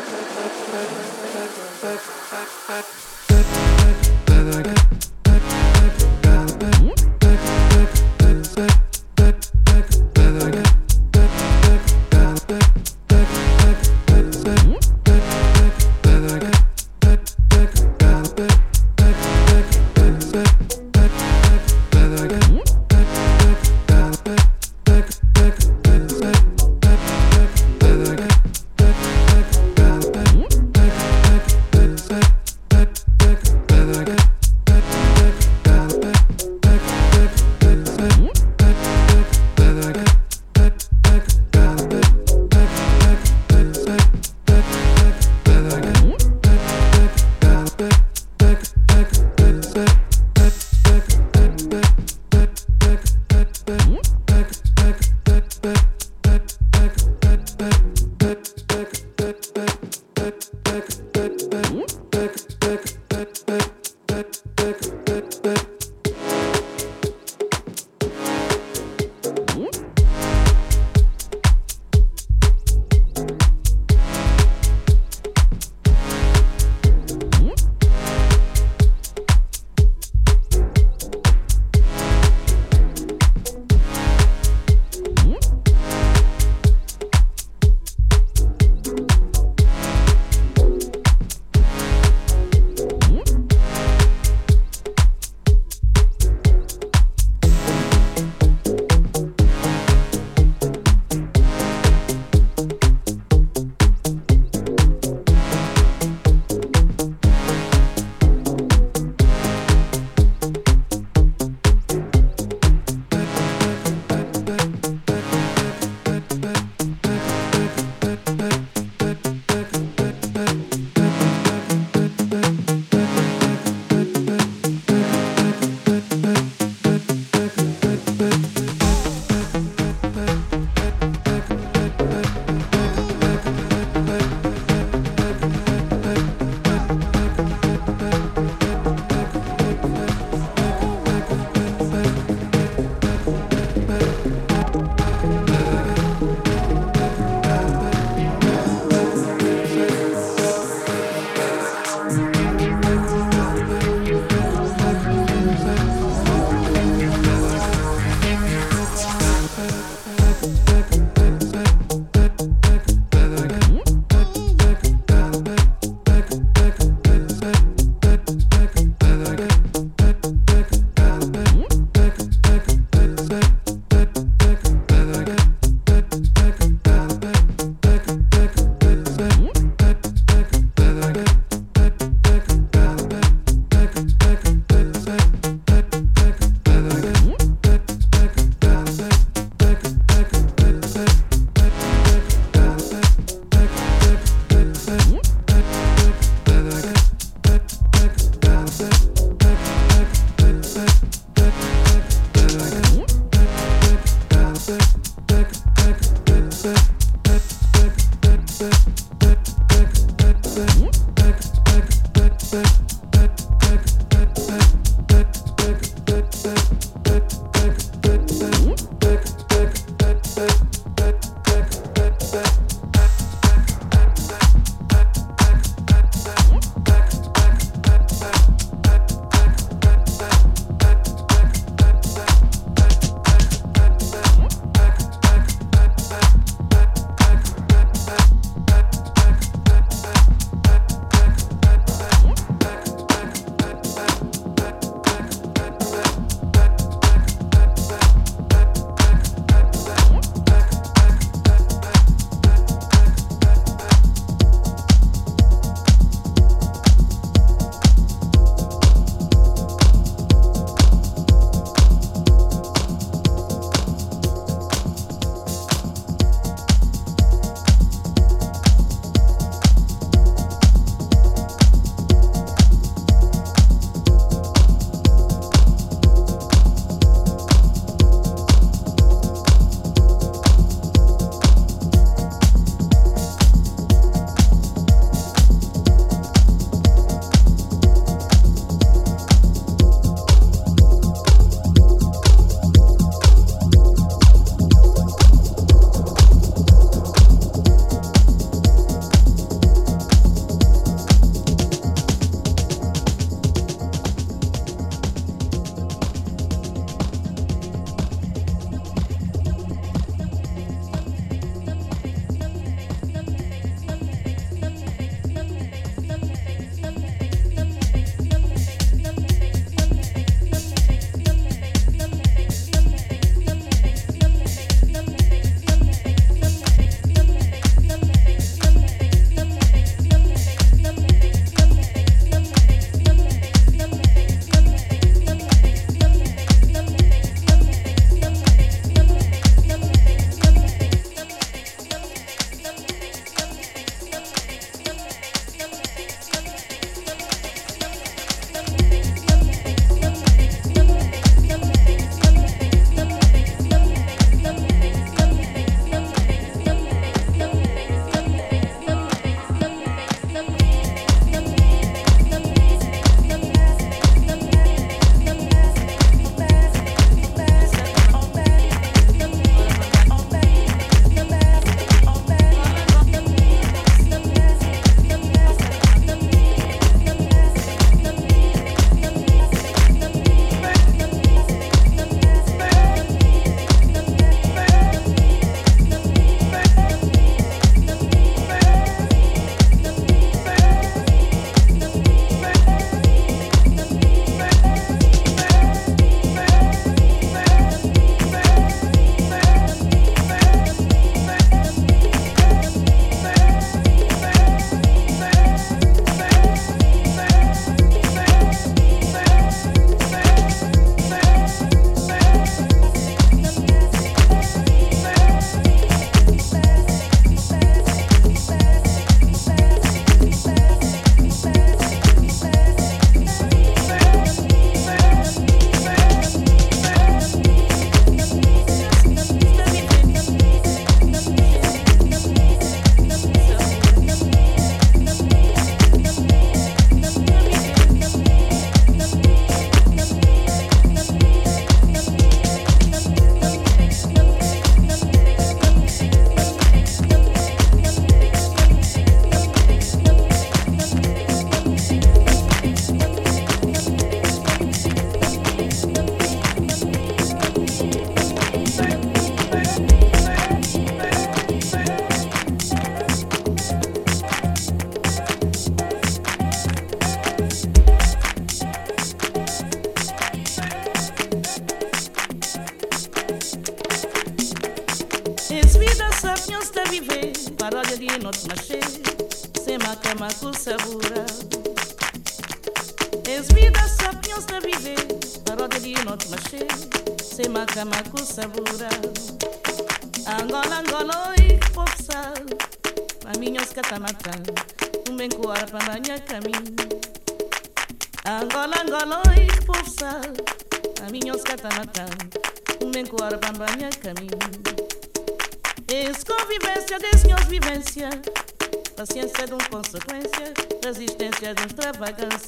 Thank you.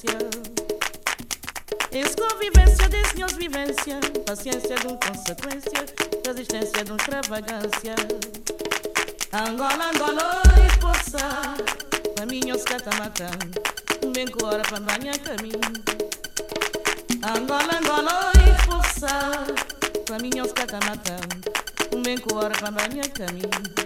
vivência. Isso convivência diz vivência. Paciência de um consequência, resistência de um extravagância. Angola, Angola, esforça. Caminho se um Bem que hora para banhar caminho. Angola, Angola, esforça. Caminho se um Bem que hora para banhar caminho.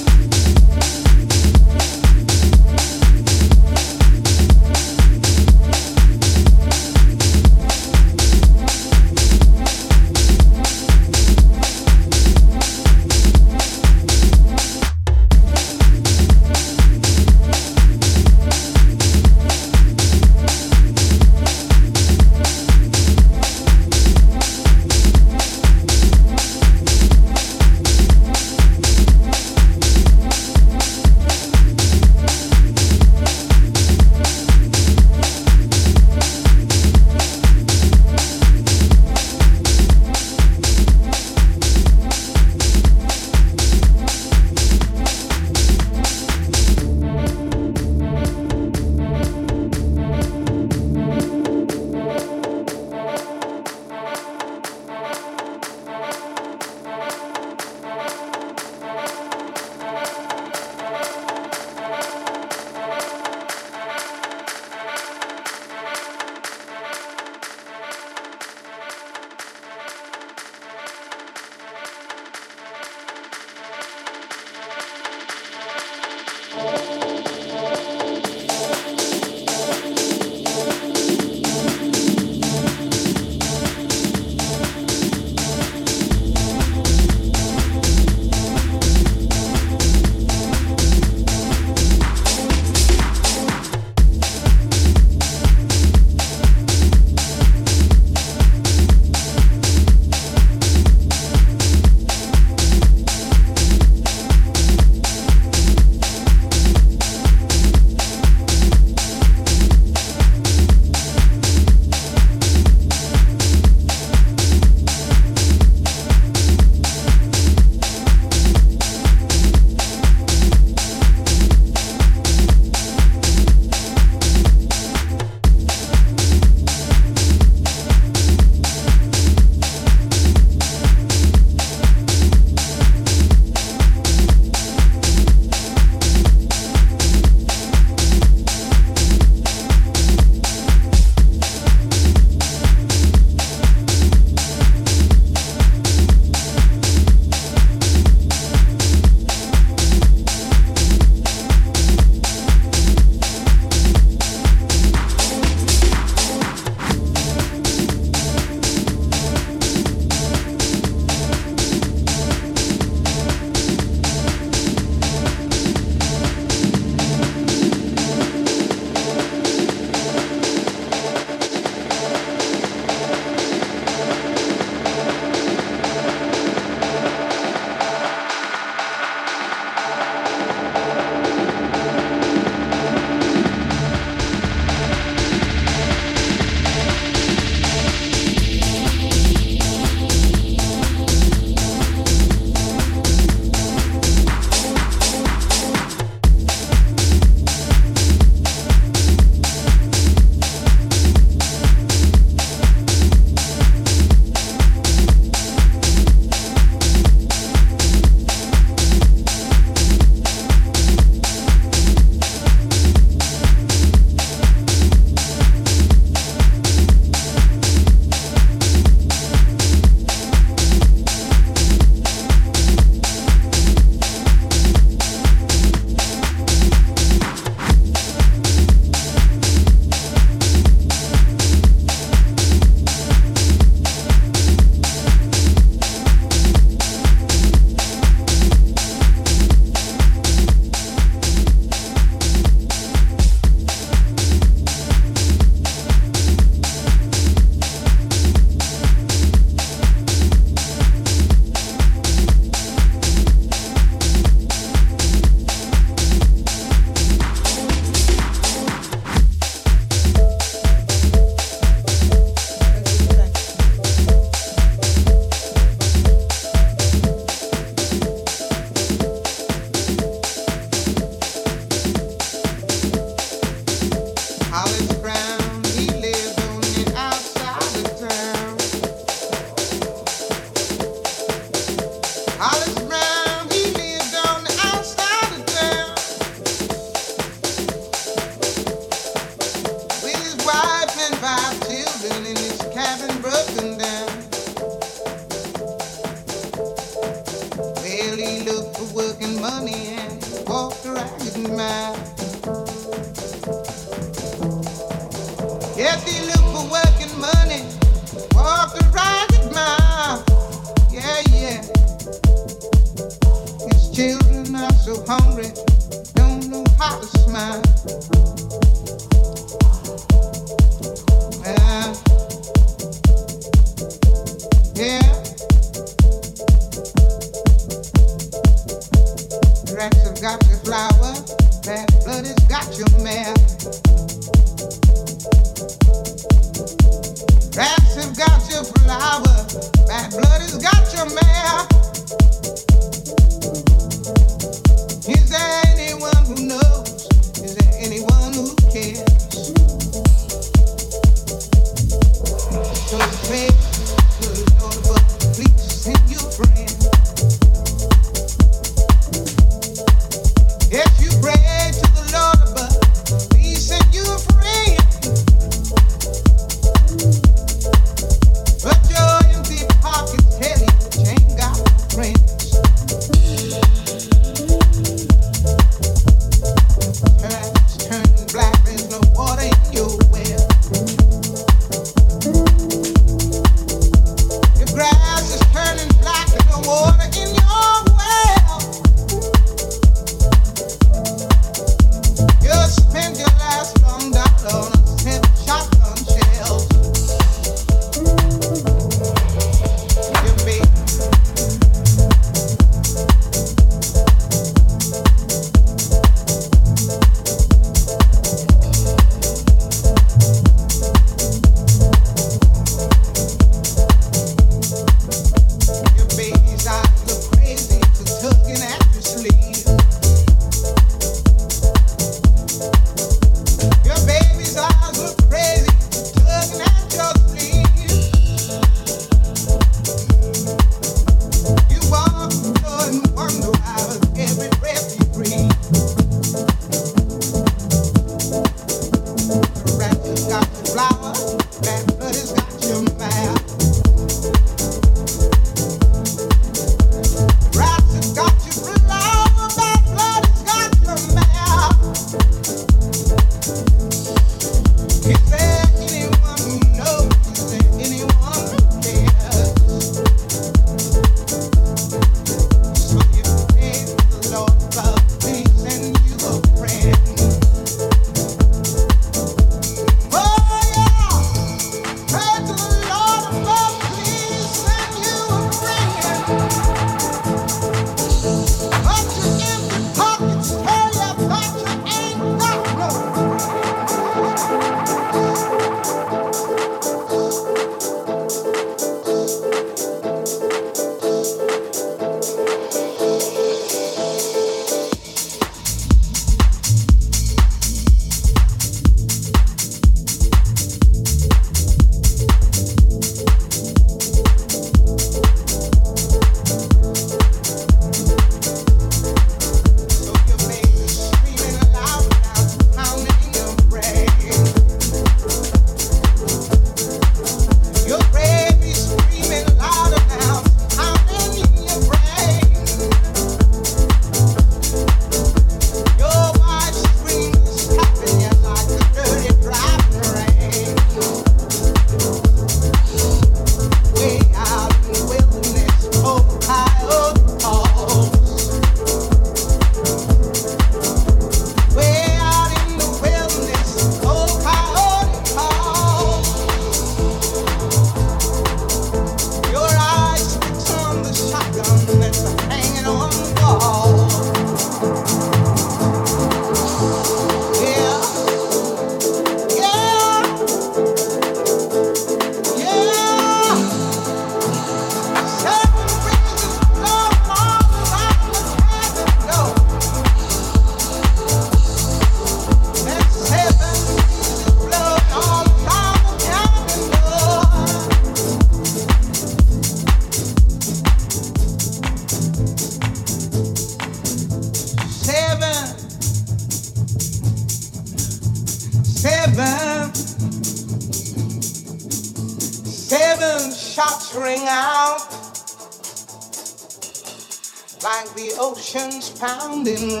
sounding